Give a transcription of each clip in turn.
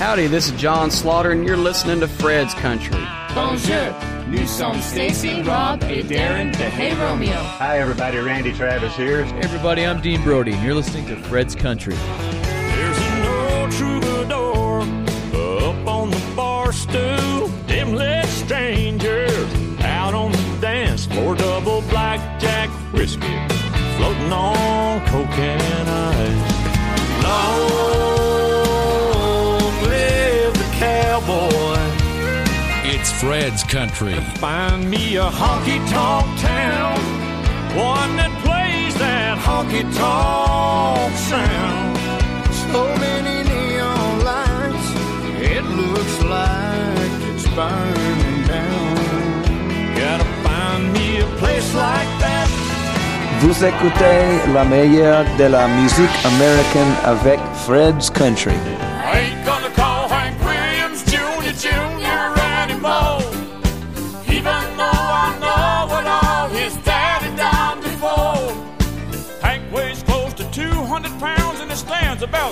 Howdy, this is John Slaughter, and you're listening to Fred's Country. Bonjour, nous sommes Stacy, Rob, et Darren de Hey Romeo. Hi, everybody. Randy Travis here. Hey everybody, I'm Dean Brody, and you're listening to Fred's Country. There's an old troubadour up on the bar stool. Them lit strangers out on the dance floor. Double blackjack whiskey floating on coke and ice. Cowboy. It's Fred's Country. Find me a honky tonk town, one that plays that honky tonk sound. So many neon lights, it looks like it's burning down. Gotta find me a place like that. Vous écoutez la meilleure de la musique américaine avec Fred's Country. I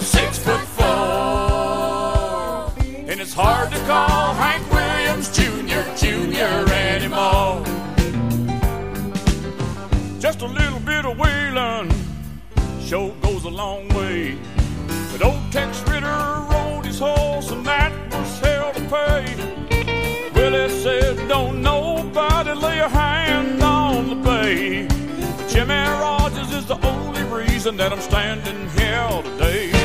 six foot four. And it's hard to call Hank Williams Jr. Jr. anymore. Just a little bit of whaling sure goes a long way. But old Tex Ritter rode his horse and that was hell to pay. Willie said, don't nobody lay a hand on the bay. But Jimmie Rodgers is the only reason that I'm standing here today.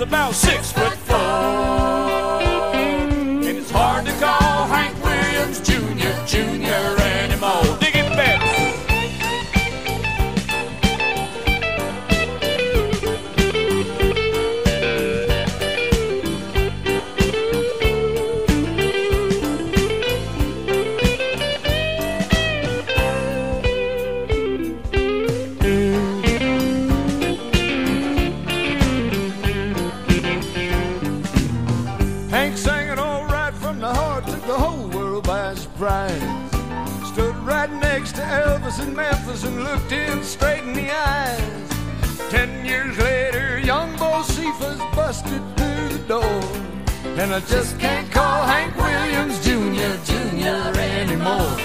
About six foot And I just can't call Hank Williams Jr. Jr. anymore.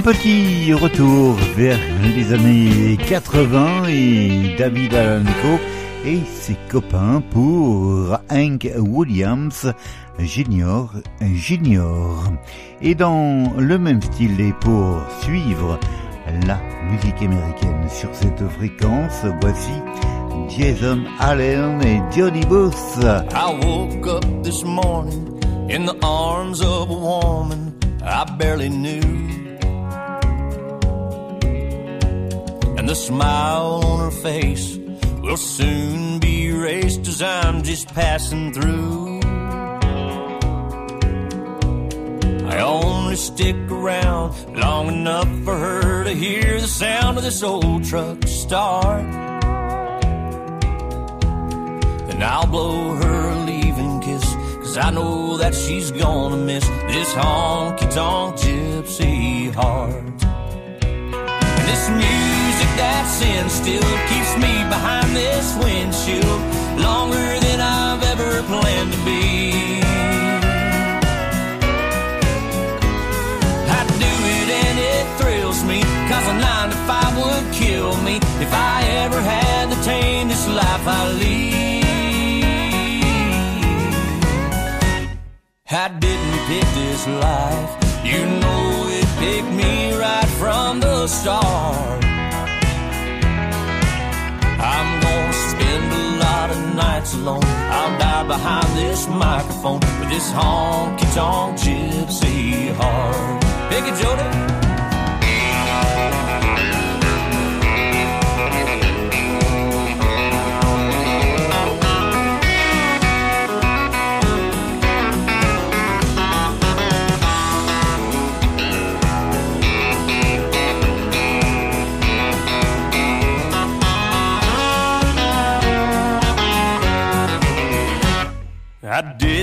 Un petit retour vers les années 80 et David Alanco et ses copains pour Hank Williams Junior Junior. Et dans le même style et pour suivre la musique américaine sur cette fréquence, voici Jason Allen et Johnny Booth. I woke up this morning in the arms of a woman I barely knew. The smile on her face will soon be erased as I'm just passing through. I only stick around long enough for her to hear the sound of this old truck start. Then I'll blow her a leaving kiss, cause I know that she's gonna miss this honky tonk gypsy heart. This music that's in still keeps me behind this windshield longer than I've ever planned to be. I do it and it thrills me, cause a nine to five would kill me if I ever had to tame this life I lead. I didn't pick this life, you know it picked me right from the start. I'm gonna spend a lot of nights alone. I'll die behind this microphone with this honky tonk gypsy heart. Pick it, Jody.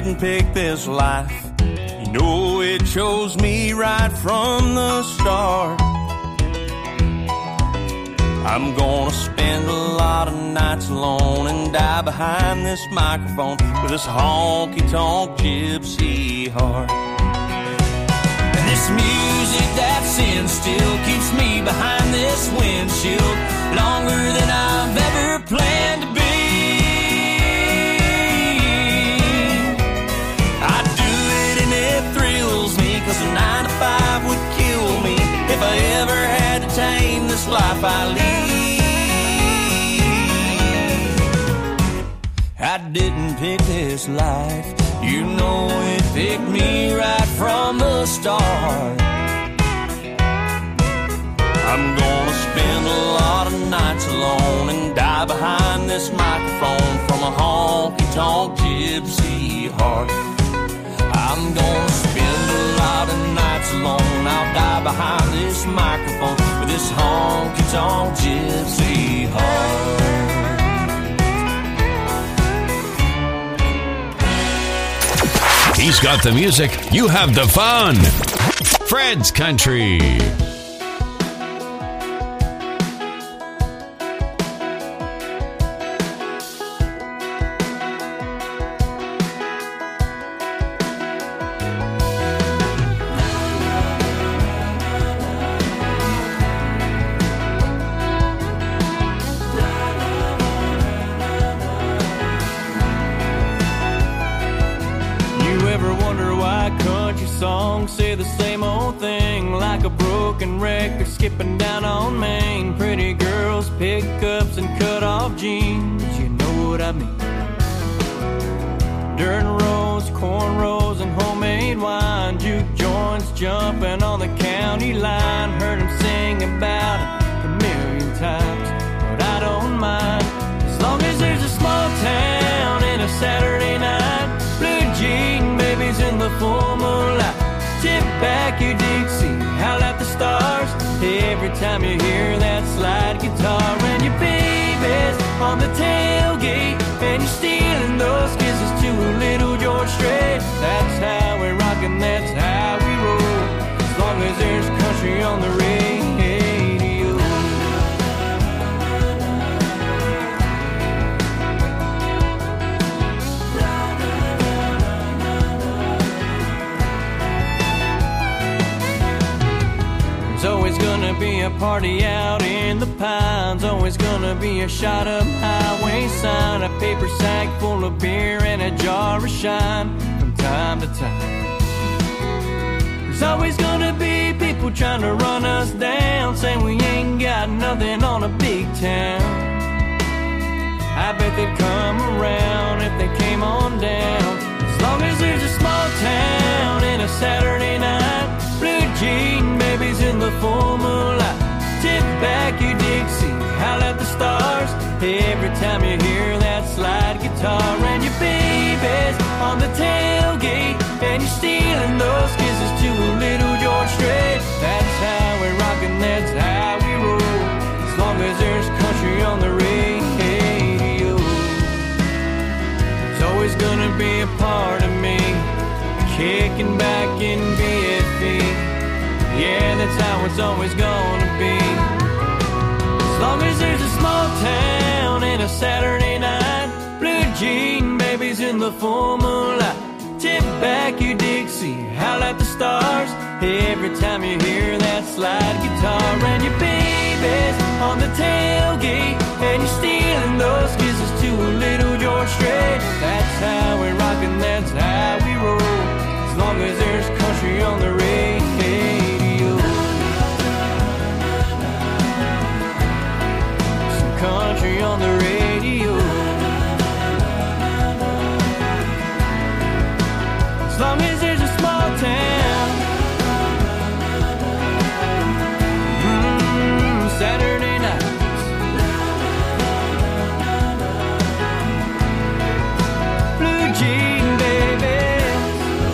Didn't pick this life. You know it chose me right from the start. I'm gonna spend a lot of nights alone and die behind this microphone with this honky tonk gypsy heart. And this music that's in still keeps me behind this windshield longer than I've ever planned Cause a nine to five would kill me if I ever had to tame this life I lead. I didn't pick this life, you know it picked me right from the start. I'm gonna spend a lot of nights alone and die behind this microphone from a honky tonk gypsy heart. I'm gonna alone. I'll die behind this microphone with this honky tonk gypsy heart. He's got the music, you have the fun. Fred's Country. Songs say the same old thing? Like a broken record skipping down on Main. Pretty girls, pickups, and cut off jeans. You know what I mean. Dirt roads, cornrows, and homemade wine. Juke joints jumping on the county line. Heard him sing about it a million times, but I don't mind. As long as there's a small town and a Saturday back your Dixie, howl at the stars. Every time you hear that slide guitar and your baby's on the tailgate and you're stealing those kisses to a little George Strait. That's how we rock and that's how we roll. As long as there's a party out in the pines. Always gonna be a shot up highway sign, a paper sack full of beer, and a jar of shine from time to time. There's always gonna be people trying to run us down, saying we ain't got nothing on a big town. I bet they'd come around if they came on down. As long as there's a small town and a Saturday night, blue jean babies in the full moonlight. Back your Dixie, howl at the stars. Every time you hear that slide guitar and your baby's on the tailgate and you're stealing those kisses to a little George Strait. That's how we rock and that's how we roll. As long as there's country on the radio, it's always gonna be a part of me kicking back in BFE. Yeah, that's how it's always gonna Saturday night, blue jean babies in the full moonlight. Tip back your Dixie, howl at the stars. Every time you hear that slide guitar and your baby's on the tailgate and you're stealing those kisses to a little George Strait. That's how we rock and that's how we roll. As long as there's on the radio. As long as there's a small town. Mm, Saturday nights. Blue Jean, baby.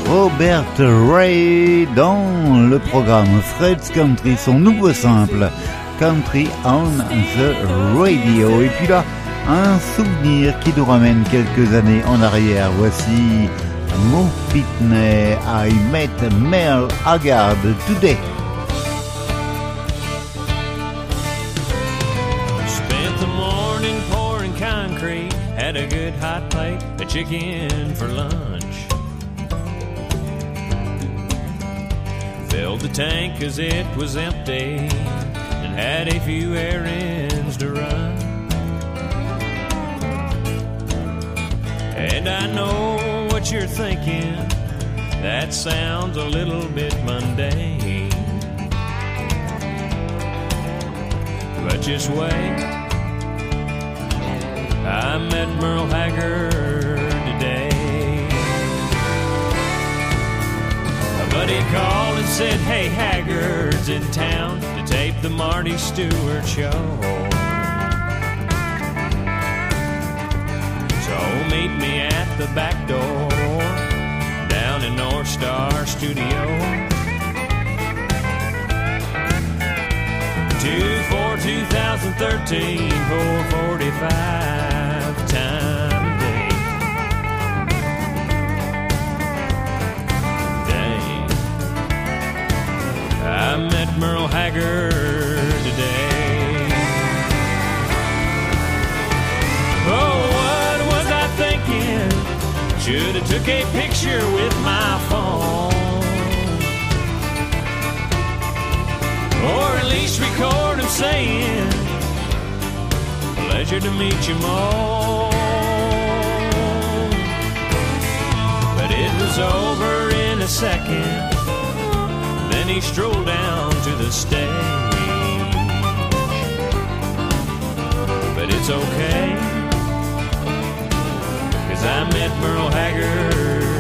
Robert Ray dans le programme Fred's Country, son nouveau simple. Country on the Radio. Et puis là, un souvenir qui nous ramène quelques années en arrière. Voici Mo Pitney, I met Mel Haggard today. Spent the morning pouring concrete, had a good hot plate of chicken for lunch. Filled the tank cause it was empty had a few errands to run. And I know what you're thinking, that sounds a little bit mundane. But just wait. I met Merle Haggard today. A buddy called and said, Hey, Haggard's in town to tape the Marty Stuart show. So meet me at the back door down in North Star Studio. Two for 2013, 445 time Merle Haggard today. Oh, what was I thinking? Should have took a picture with my phone. Or at least record him saying, Pleasure to meet you, Mo. But it was over in a second. Then he strolled down to the stage. But it's okay, cause I met Merle Haggard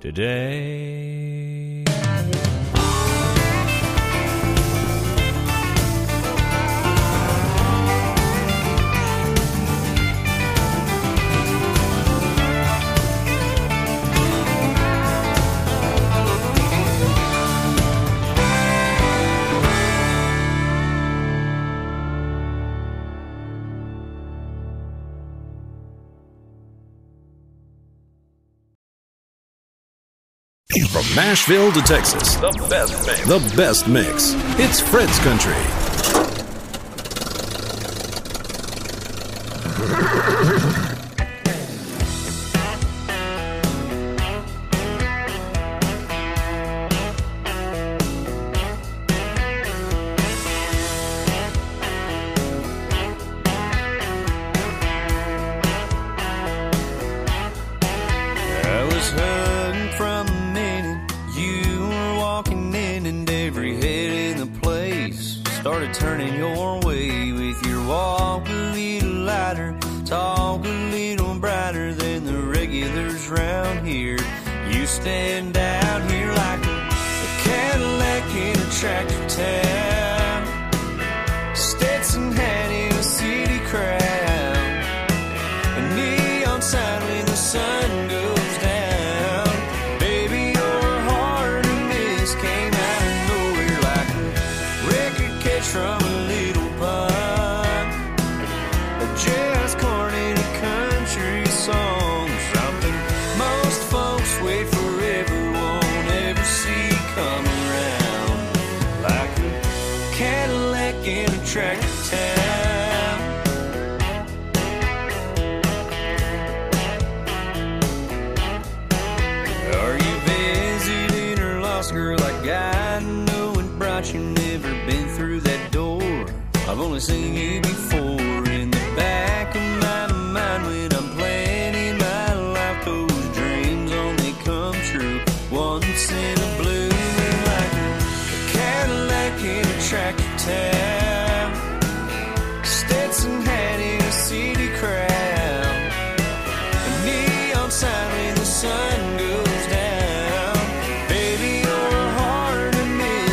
today. Nashville to Texas, the best mix. The best mix. It's Fred's Country.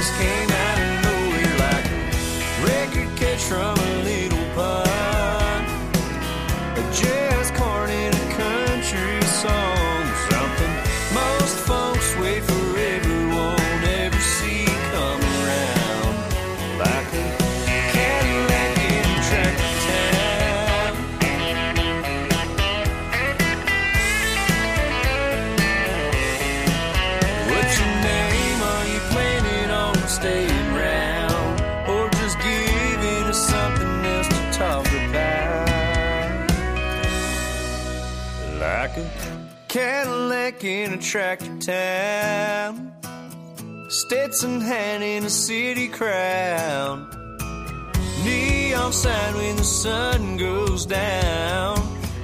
just came. Back in a tractor town. Stetson hand in a city crown. Neon sign when the sun goes down.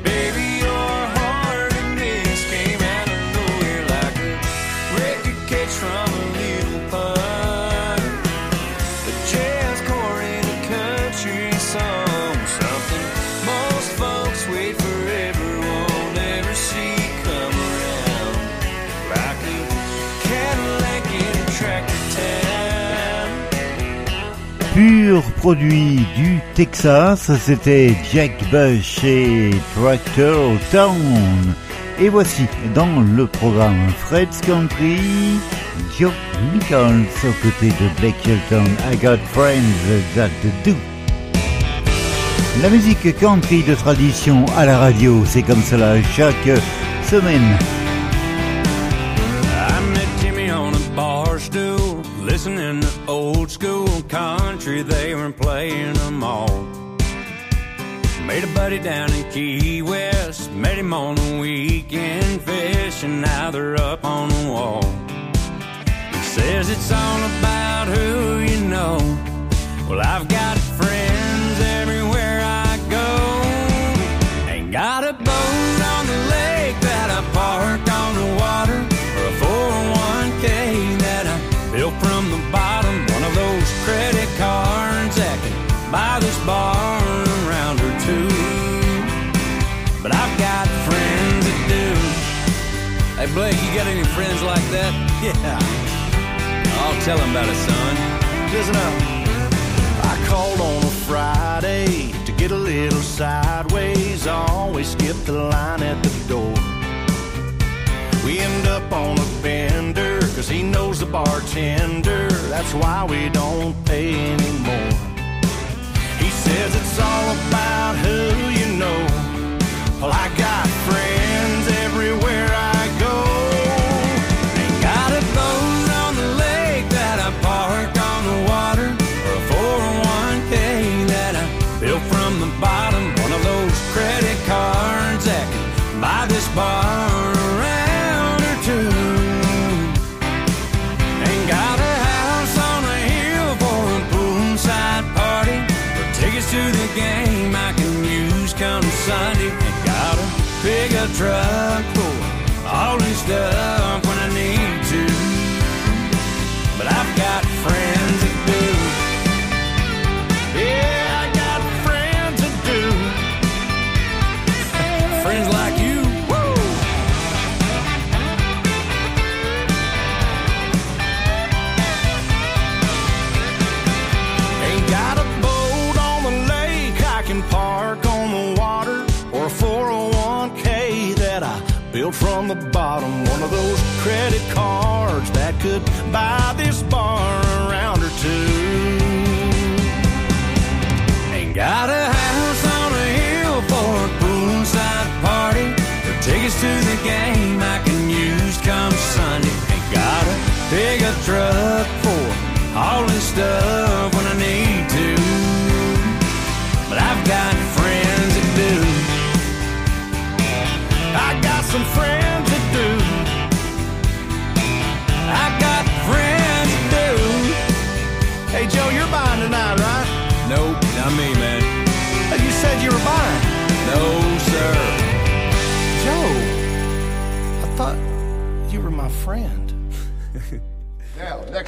Baby, your heart and this came out of nowhere like a record catch from a surproduit du Texas, c'était Jack Bush et Tractor Town. Et voici dans le programme Fred's Country, Joe Nichols aux côtés de Blake Shelton, I Got Friends That Do. La musique country de tradition à la radio, c'est comme cela chaque semaine. country, they were playing them all. Made a buddy down in Key West, met him on a weekend fish, and now they're up on the wall. He says it's all about who you know. Well, I've got Blake, you got any friends like that? Yeah. I'll tell him about it, son. Listen up. I called on a Friday to get a little sideways. I always skip the line at the door. We end up on a bender, cause he knows the bartender. That's why we don't pay anymore. He says it's all about who you know. Well, I Pick a truck full all this stuff.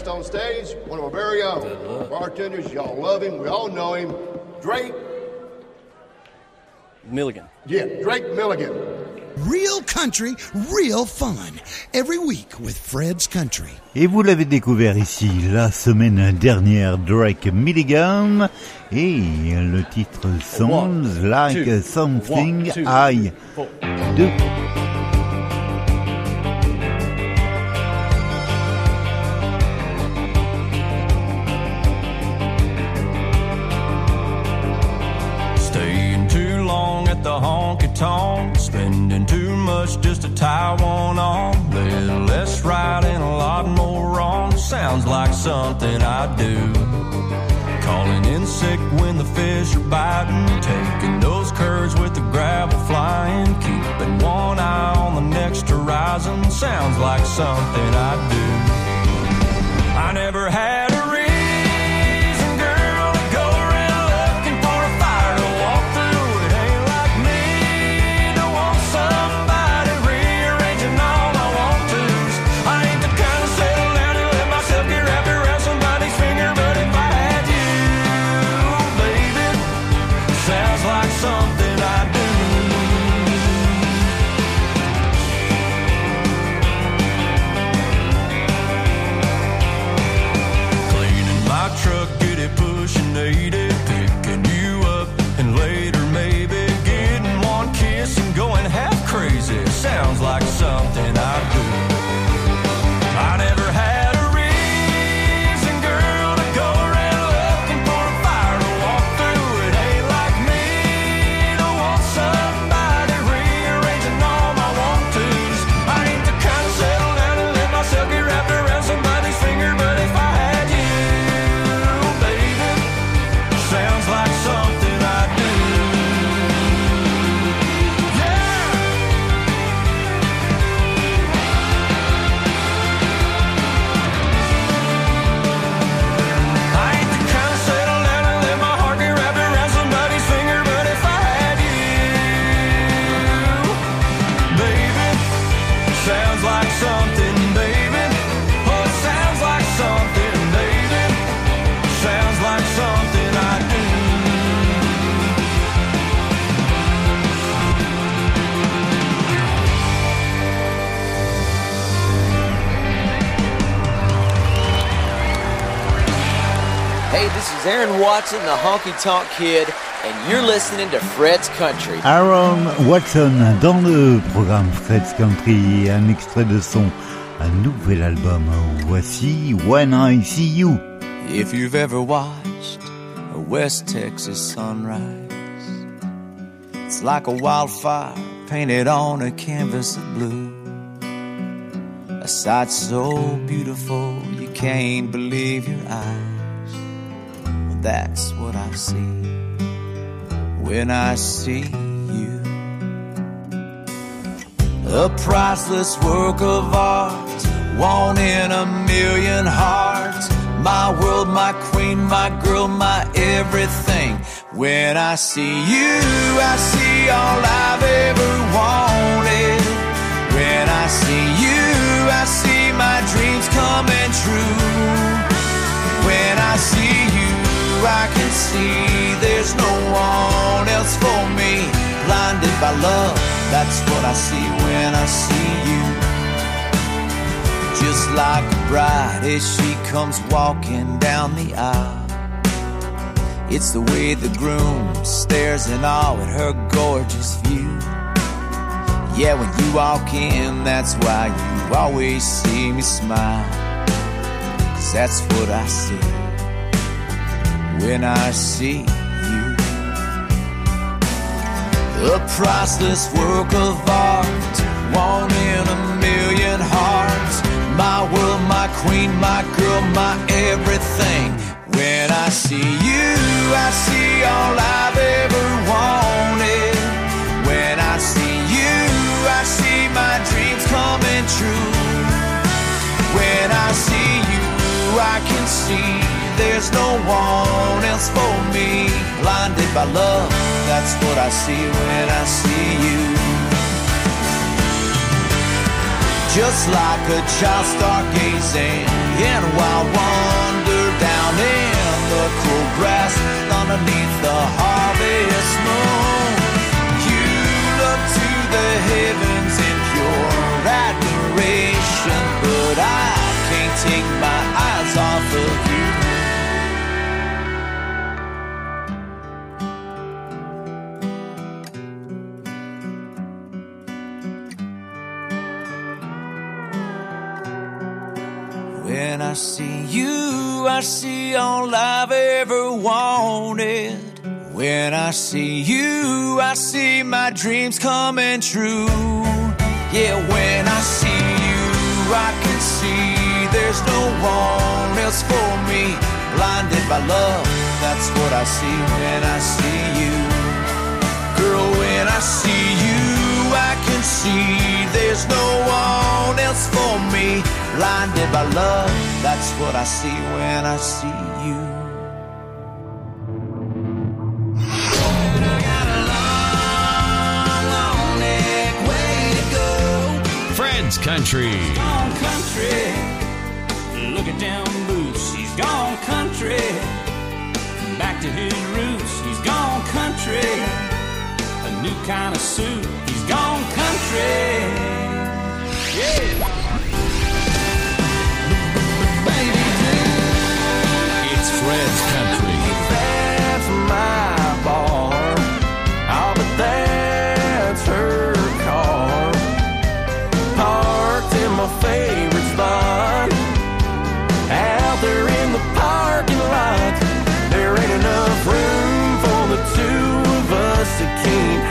Next on stage, one of our very own bartenders. Y'all love him. We all know him. Drake. Milligan. Yeah, Drake Milligan. Real country, real fun. Every week with Fred's Country. Et vous l'avez découvert ici la semaine dernière, Drake Milligan, et le titre Sounds One, Like two, Something one, two, I four. Do. Spending too much just to tie one on. Little less right and a lot more wrong. Sounds like something I do. Calling in sick when the fish are biting, taking those curves with the gravel flying, keeping one eye on the next horizon. Sounds like something I do. I never had is Aaron Watson, the Honky Tonk Kid, and you're listening to Fred's Country. Aaron Watson dans le programme Fred's Country, un extrait de son un nouvel album. Voici When I See You. If you've ever watched a West Texas sunrise, it's like a wildfire painted on a canvas of blue. A sight so beautiful you can't believe your eyes. That's what I see when I see you. A priceless work of art, one in a million hearts. My world, my queen, my girl, my everything. When I see you, I see all I've ever wanted. When I see you, I see my dreams coming true. I can see there's no one else for me. Blinded by love, that's what I see when I see you. Just like a bride as she comes walking down the aisle. It's the way the groom stares in awe at her gorgeous view. Yeah, when you walk in, that's why you always see me smile. Cause that's what I see when I see you. A priceless work of art, one in a million hearts. My world, my queen, my girl, my everything. When I see you, I see all I've ever wanted. When I see you, I see my dreams coming true. When I see you, I can see there's no one else for me. Blinded by love, that's what I see when I see you. Just like a child stargazing in wild wonder down in the cool grass underneath the harvest moon. You look to the heavens in pure admiration, but I can't take my eyes off of you. I see you, I see all I've ever wanted. When I see you, I see my dreams coming true. Yeah, when I see you, I can see there's no one else for me. Blinded by love, that's what I see when I see you. Girl, when I see you, can see there's no one else for me. Blinded by love, that's what I see when I see you. Country. Gone country. Look at them boots. He's gone country. Back to his roots. He's gone country. New kind of suit. He's gone country.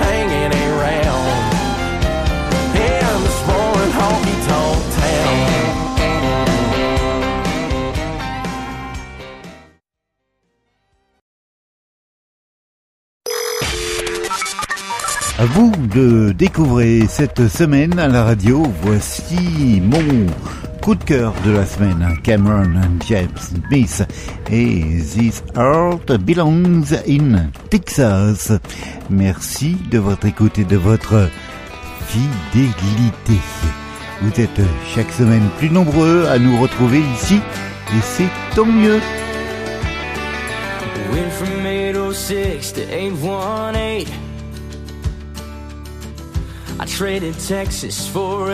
Hanging. À vous de découvrir cette semaine à la radio. Voici mon coup de cœur de la semaine. Cameron James Smith et This Heart Belongs in Texas. Merci de votre écoute et de votre fidélité. Vous êtes chaque semaine plus nombreux à nous retrouver ici et c'est tant mieux. Went from 806 to 818. I traded Texas for.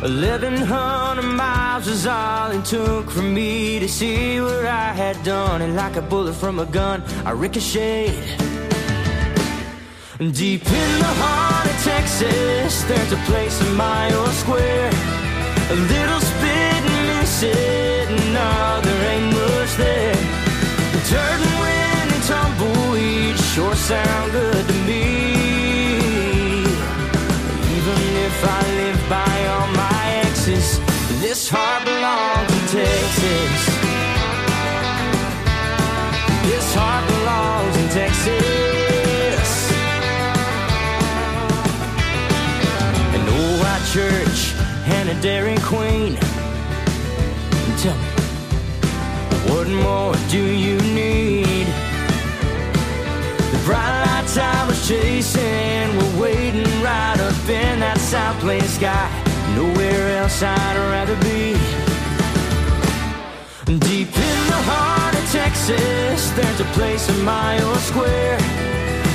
1100 miles was all it took for me to see what I had done. And like a bullet from a gun, I ricocheted. Deep in the heart of Texas, there's a place a mile square. A little spit and miss it, no, there ain't much there. Dirt and wind and tumbleweed sure sound good to me. Even if I heart belongs in Texas. This heart belongs in Texas. An old white church and a Dairy Queen. Tell me, what more do you need? The bright lights I was chasing were waiting right up in that South Plain sky. Nowhere else I'd rather be. Deep in the heart of Texas, there's a place a mile square.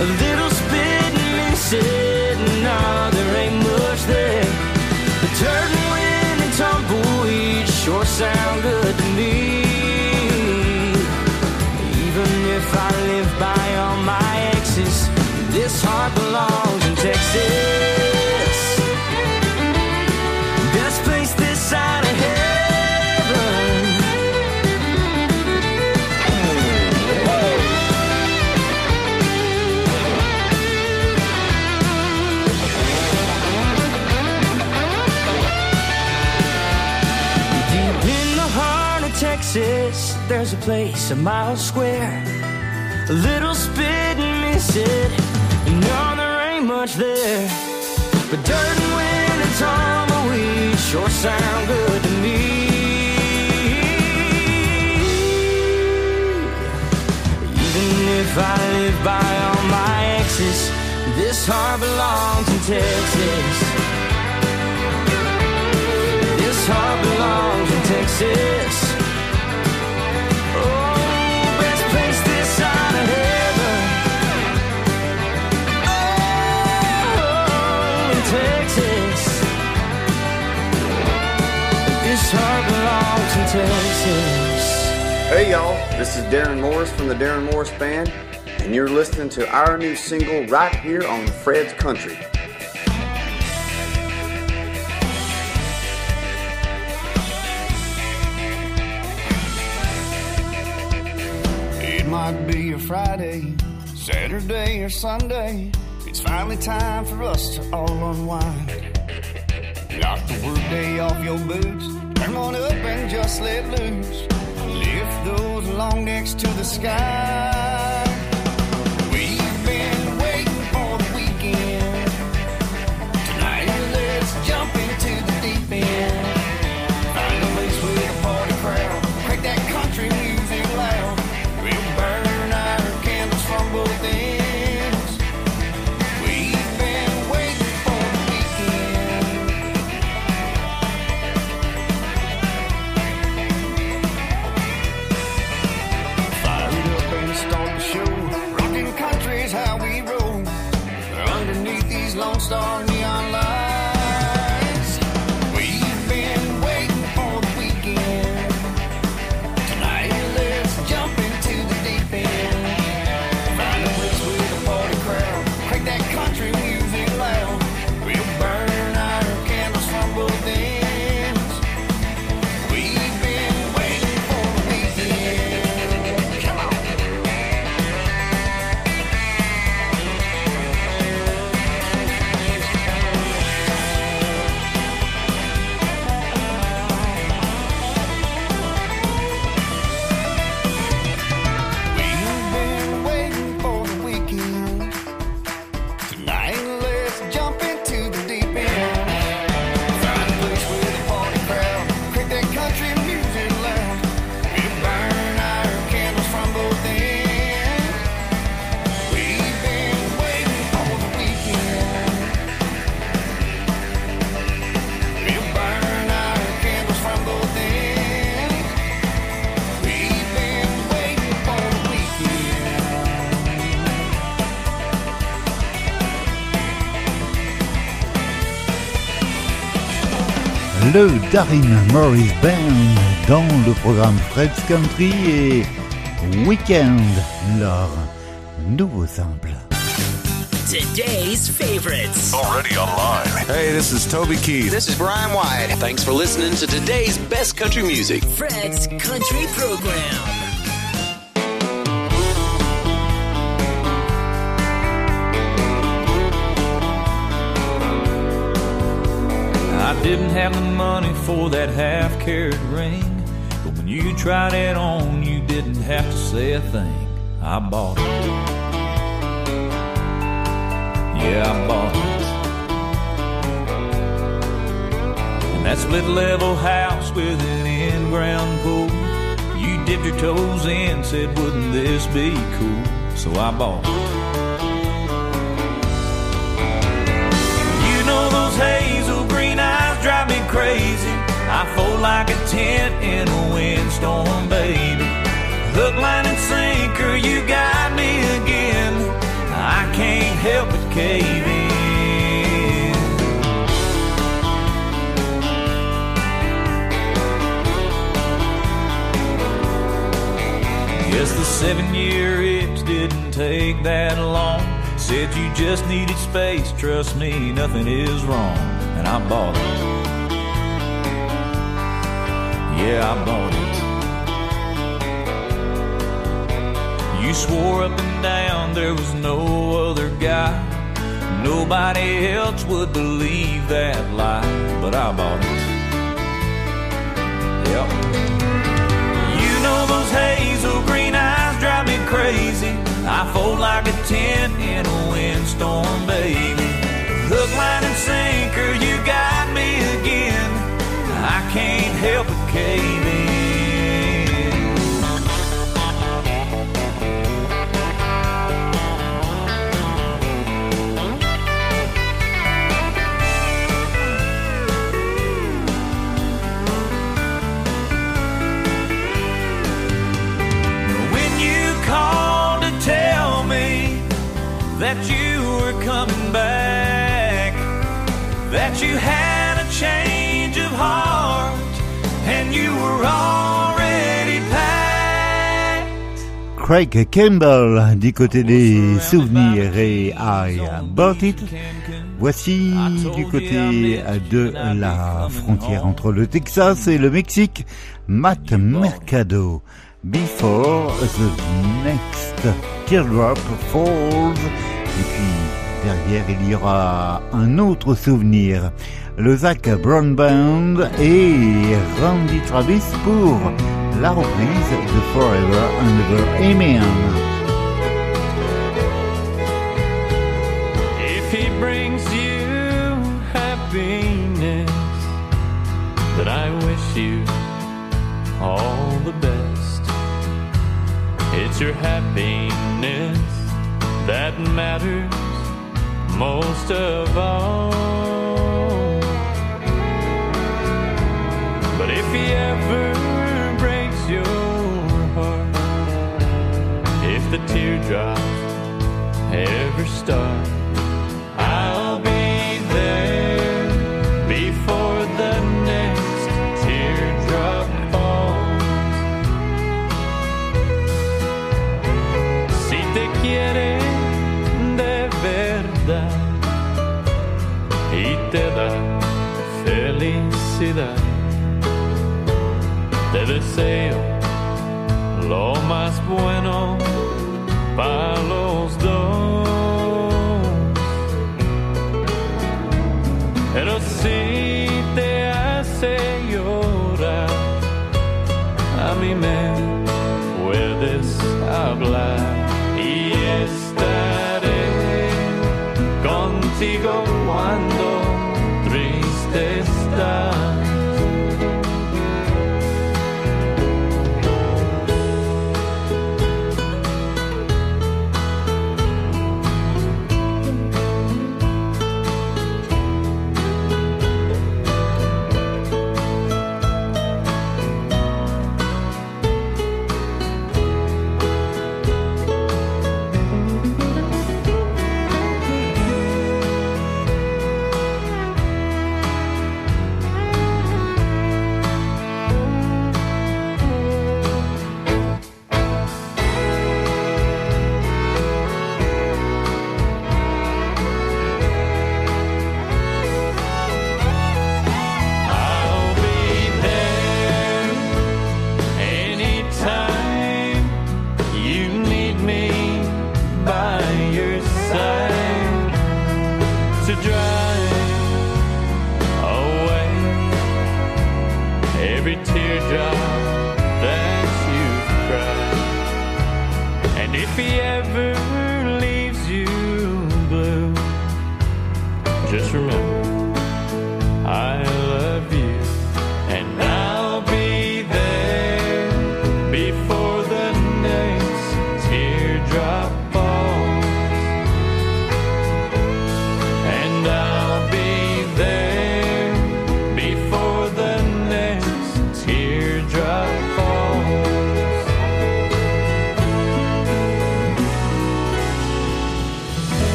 A little spit and miss it, no, there ain't much there. The and wind and tumbleweed sure sound good to me. Even if I live by all my exes, this heart belongs in Texas. there's a place a mile square, a little spit and miss it. You know there ain't much there, but dirt and wind and tumbleweed sure sound good to me. Even if I live by all my exes, this heart belongs in Texas. This heart belongs in Texas. Hey y'all, this is Darrin Morris from the Darrin Morris Band, and you're listening to our new single right here on Fred's Country. It might be a Friday, Saturday, or Sunday. It's finally time for us to all unwind. Knock the workday off your boots, turn on up and just let loose. Lift those long necks to the sky. Darin Morris Band dans le programme Fred's Country et Weekend, leur nouveau simple. Today's favorites. Already online. Hey, this is Toby Keith. This is Brian White. Thanks for listening to today's best country music. Fred's Country Program. Didn't have the money for that half carat ring. But when you tried it on, you didn't have to say a thing. I bought it. Yeah, I bought it. And that split level house with an in ground pool. You dipped your toes in, said, wouldn't this be cool? So I bought it. Crazy. I fold like a tent in a windstorm, baby. Hook, line, and sinker, you got me again. I can't help but cave in. Guess the seven year itch didn't take that long. Said you just needed space, trust me, nothing is wrong. And I bought it. Yeah, I bought it. You swore up and down there was no other guy. Nobody else would believe that lie, but I bought it. Yep. You know those hazel green eyes drive me crazy. I fold like a tent in a windstorm, baby. Hook, line, and sinker, you got that you were coming back, that you had a change of heart. Craig Campbell du côté des souvenirs et I Bought It. Voici du côté de la frontière entre le Texas et le Mexique, Matt Mercado. Before the next teardrop falls. Et puis derrière il y aura un autre souvenir. Le Zac Brown et Randy Travis pour la reprise de Forever and Ever Amen. If he brings you happiness, then I wish you all the best. It's your happiness that matters most of all. He ever breaks your heart, if the teardrops ever start, I'll be there before the next teardrop falls. Si te quiere de verdad y te da felicidad, te deseo lo más bueno para los dos. Pero si te hace llorar, a mí me puedes hablar y estaré contigo cuando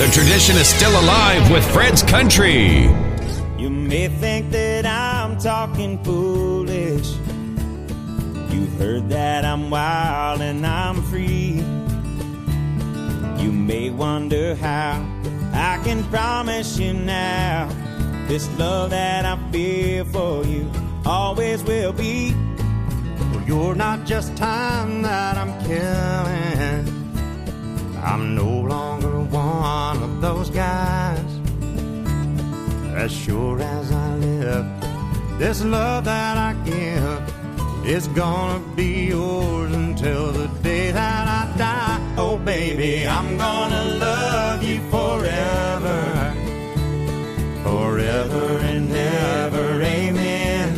The tradition is still alive with Fred's Country. You may think that I'm talking foolish. You've heard that I'm wild and I'm free. You may wonder how I can promise you now this love that I feel for you always will be. Well, you're not just time that I'm killing. I'm no longer one of those guys. As sure as I live, this love that I give is gonna be yours until the day that I die. Oh, baby, I'm gonna love you forever, forever and ever. Amen.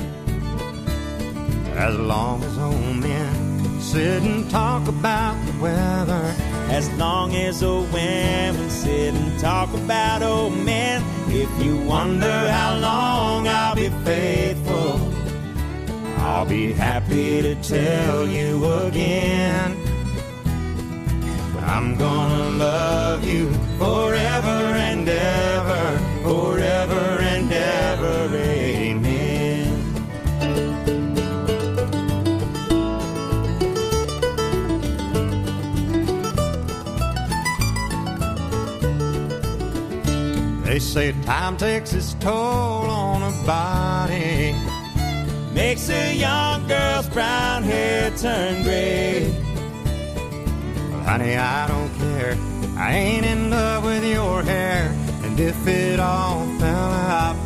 As long as old men sit and talk about the weather. As long as old women sit and talk about old men. If you wonder how long I'll be faithful, I'll be happy to tell you again. I'm gonna love you forever and ever, forever say time takes its toll on a body, makes a young girl's brown hair turn gray. Well, honey, I don't care. I ain't in love with your hair. And if it all fell out,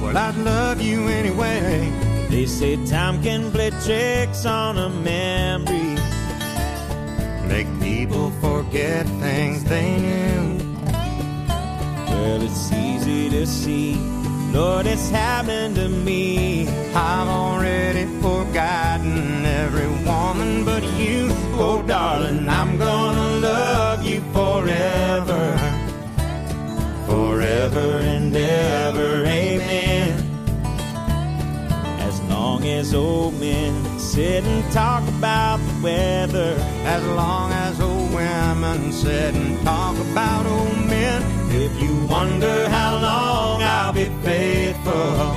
well, I'd love you anyway. They say time can play tricks on a memory, make people forget things they knew. Well, it's easy to see. Lord, it's happened to me. I've already forgotten every woman but you. Oh, darling, I'm gonna love you forever. Forever and ever. Amen. As long as old men sit and talk about the weather. As long as old women sit and talk about old men. If you wonder how long I'll be faithful,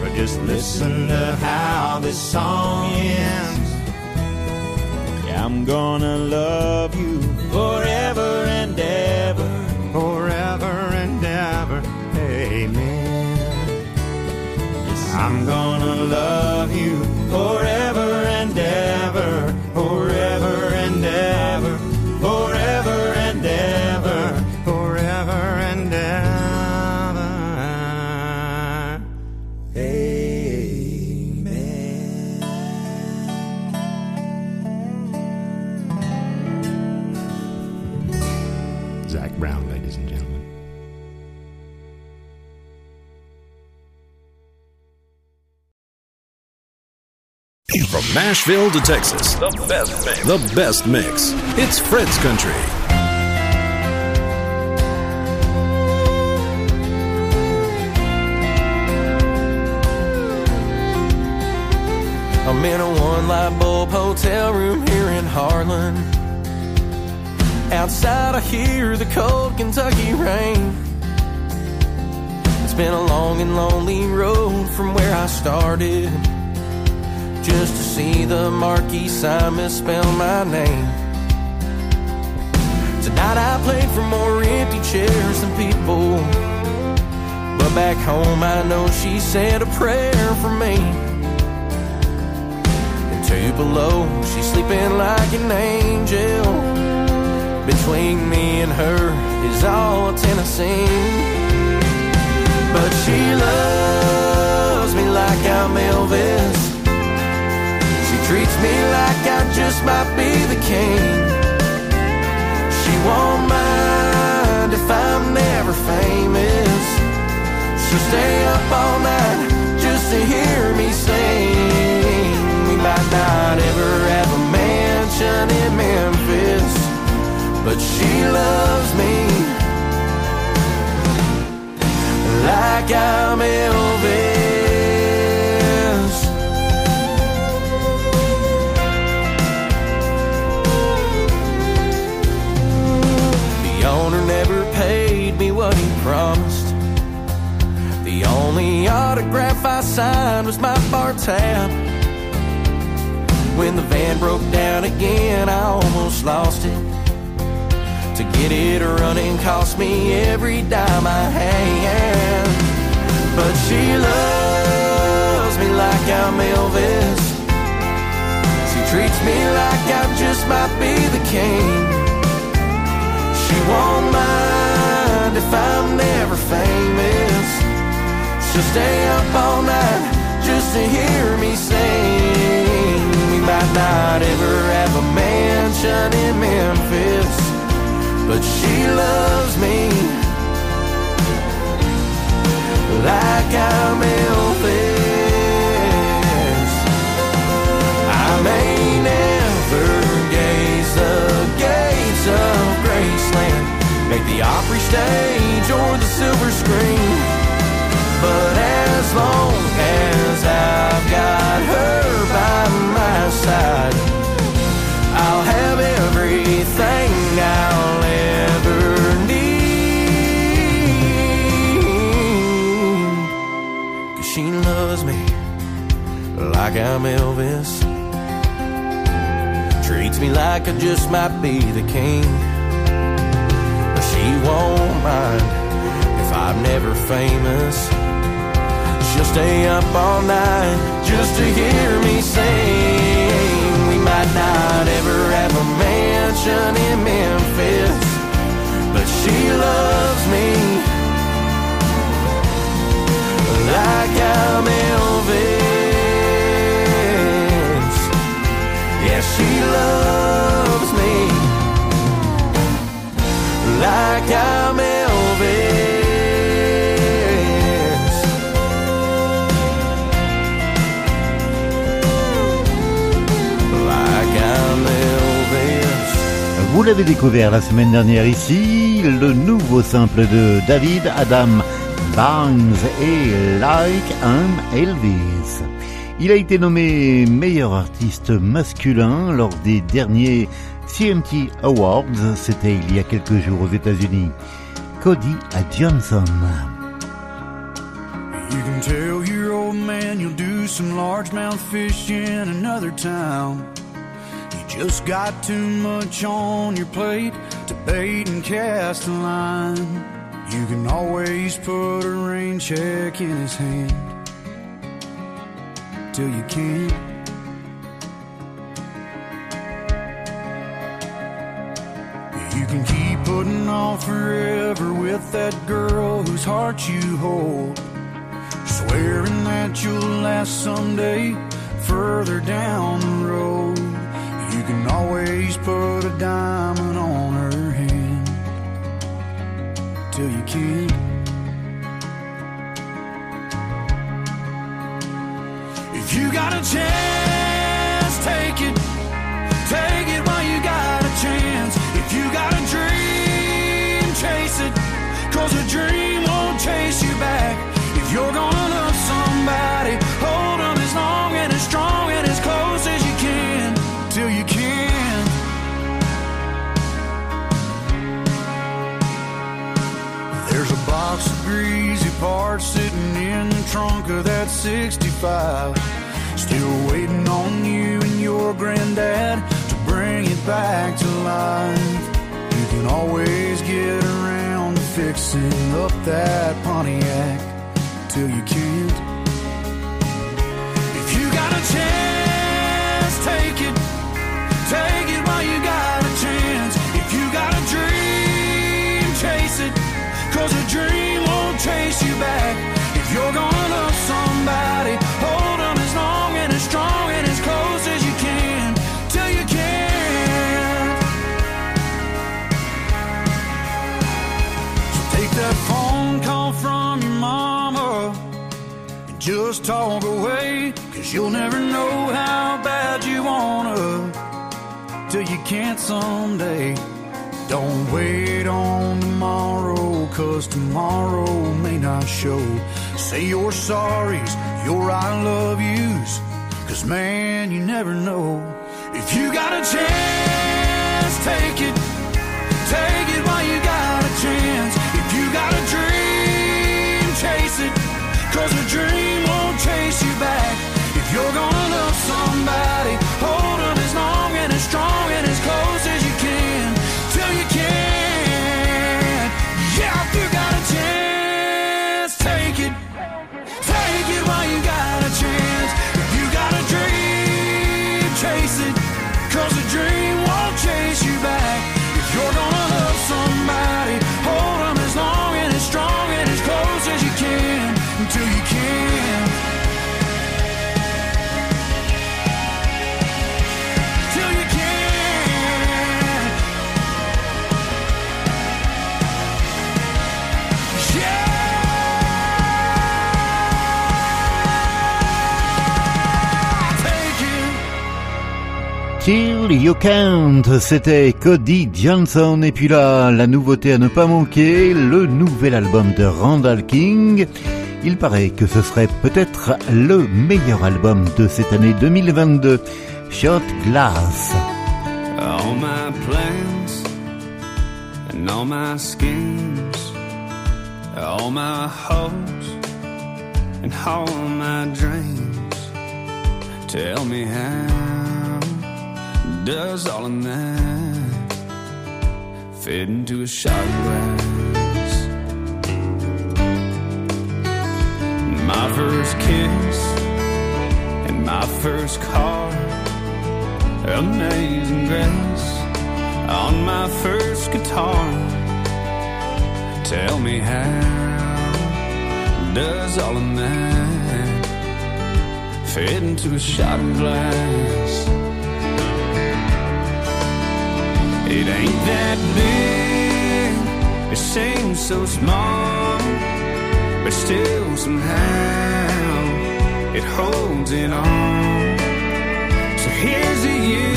but just listen to how this song ends. Yeah, I'm gonna love you forever and ever, forever and ever. Amen. Yes, I'm gonna love you Nashville to Texas, the best mix. The best mix. It's Fred's Country. I'm in a one light bulb hotel room here in Harlan. Outside, I hear the cold Kentucky rain. It's been a long and lonely road from where I started. Just to see the marquee sign misspell my name. Tonight, I played for more empty chairs than people. But back home, I know she said a prayer for me And two below. She's sleeping like an angel. Between me and her is all Tennessee. But she loves me like I'm Elvis. Treats me like I just might be the king. She won't mind if I'm never famous. She'll stay up all night just to hear me sing. We might not ever have a mansion in Memphis, but she loves me like I'm Elvis. Signed was my bar tab. When the van broke down again, I almost lost it. To get it running cost me every dime I had. But she loves me like I'm Elvis. She treats me like I just might be the king. She won't mind if I'm never famous. She'll stay up all night just to hear me sing. We might not ever have a mansion in Memphis, but she loves me like I'm Elvis. I may never gaze the gates of Graceland, make the Opry stage or the silver screen. But as long as I've got her by my side, I'll have everything I'll ever need. Cause she loves me like I'm Elvis. Treats me like I just might be the king. She won't mind if I'm never famous. She'll stay up all night just to hear me sing. We might not ever have a mansion in Memphis, but she loves me like I'm Elvis. Yeah, she loves me like I'm Elvis. Vous l'avez découvert la semaine dernière ici, le nouveau simple de David Adam Barnes et Like I'm Elvis. Il a été nommé meilleur artiste masculin lors des derniers CMT Awards, c'était il y a quelques jours aux États-Unis. Cody Johnson. You can tell your old man you'll do some another. Just got too much on your plate to bait and cast a line. You can always put a rain check in his hand till you can't. You can keep putting off forever with that girl whose heart you hold. Swearing that you'll last someday further down the road. Can always put a diamond on her hand till you can't. If you got a chance, take it. Take it while you got a chance. If you got a dream, chase it. Cause a dream won't chase you back. If you're gonna love somebody, parts sitting in the trunk of that 65. Still waiting on you and your granddad to bring it back to life. You can always get around to fixing up that Pontiac till you can't. If you got a chance, just talk away. Cause you'll never know how bad you wanna till you can't someday. Don't wait on tomorrow, cause tomorrow may not show. Say your sorries, your I love yous, cause man, you never know. If you got a chance, take it. Take it while you got a chance. If you got a dream, chase it. Cause a dream won't chase you back. If you're gonna love somebody, Till You Can't, c'était Cody Johnson. Et puis là, la nouveauté à ne pas manquer, le nouvel album de Randall King. Il paraît que ce serait peut-être le meilleur album de cette année 2022. Shot Glass. All my plans and all my schemes, all my hopes and all my dreams Tell me how does all of that fit into a shot glass? My first kiss and my first car, amazing grace on my first guitar. Tell me how does all of that fit into a shot glass? It ain't that big, it seems so small, but still somehow it holds it on. So here's to you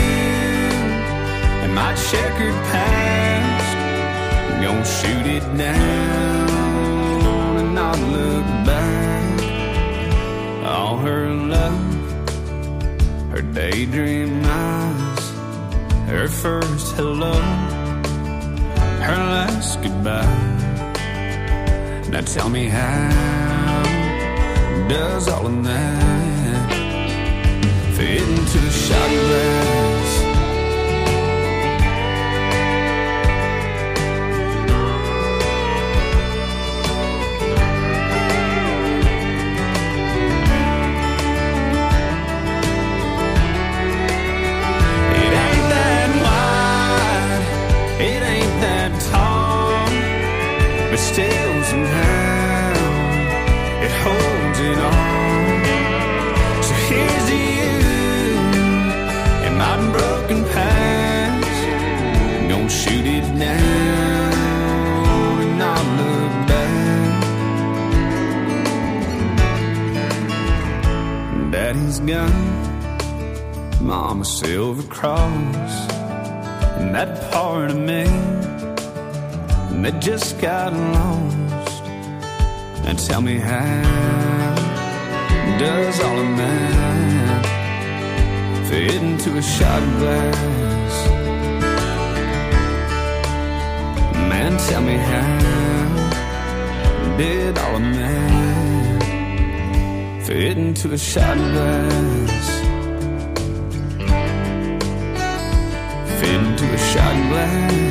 and my checkered past. I'm Gonna shoot it down and not look back. All her love, her daydream eyes, first hello, her last goodbye. Now tell me how does all of that fit into a shot? Just got lost. And tell me how does all of that fit into a shot glass? Man, tell me how did all of that fit into a shot glass? fit into a shot glass.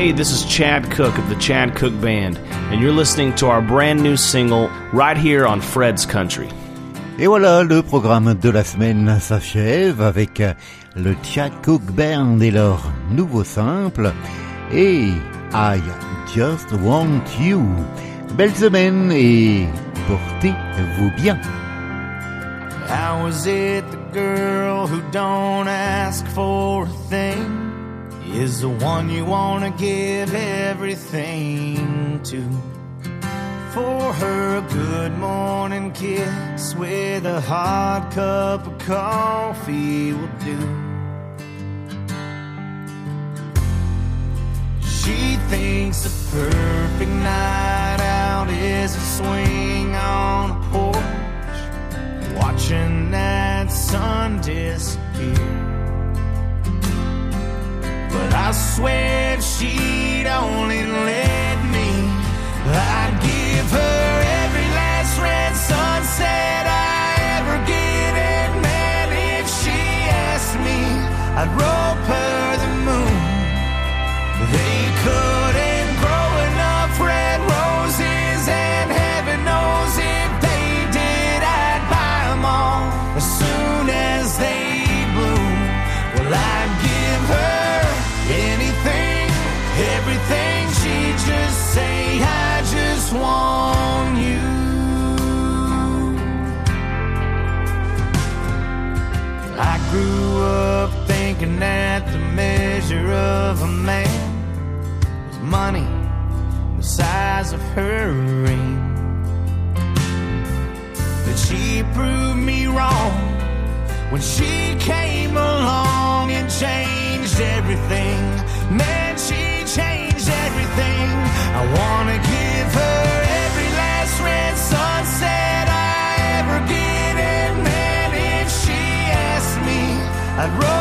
Hey, this is Chad Cook of the Chad Cook Band, and you're listening to our brand new single right here on Fred's Country. Et voilà, le programme de la semaine s'achève avec le Chad Cook Band et leur nouveau simple et I Just Want You. Belle semaine et portez-vous bien. How is it the girl who don't ask for a thing? Is the one you want to give everything to? For her a good morning kiss with a hot cup of coffee will do. She thinks the perfect night out is a swing on a porch, watching that sun disappear. But I swear if she'd only let me, I'd give her every last red sunset I ever get. And man, if she asked me, I'd rope that the measure of a man with money, the size of her ring. But she proved me wrong when she came along and changed everything. Man, she changed everything. I wanna give her every last sunset I ever get. Man, if she asked me, I'd rope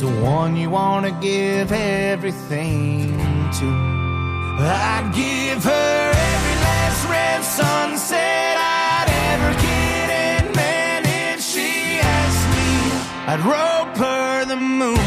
the one you want to give everything to? I'd give her every last red sunset I'd ever get, and man, if she asked me, I'd rope her the moon.